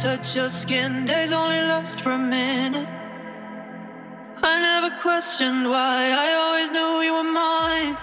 touch your skin. Days only last for a minute. I never questioned why, I always knew you were mine.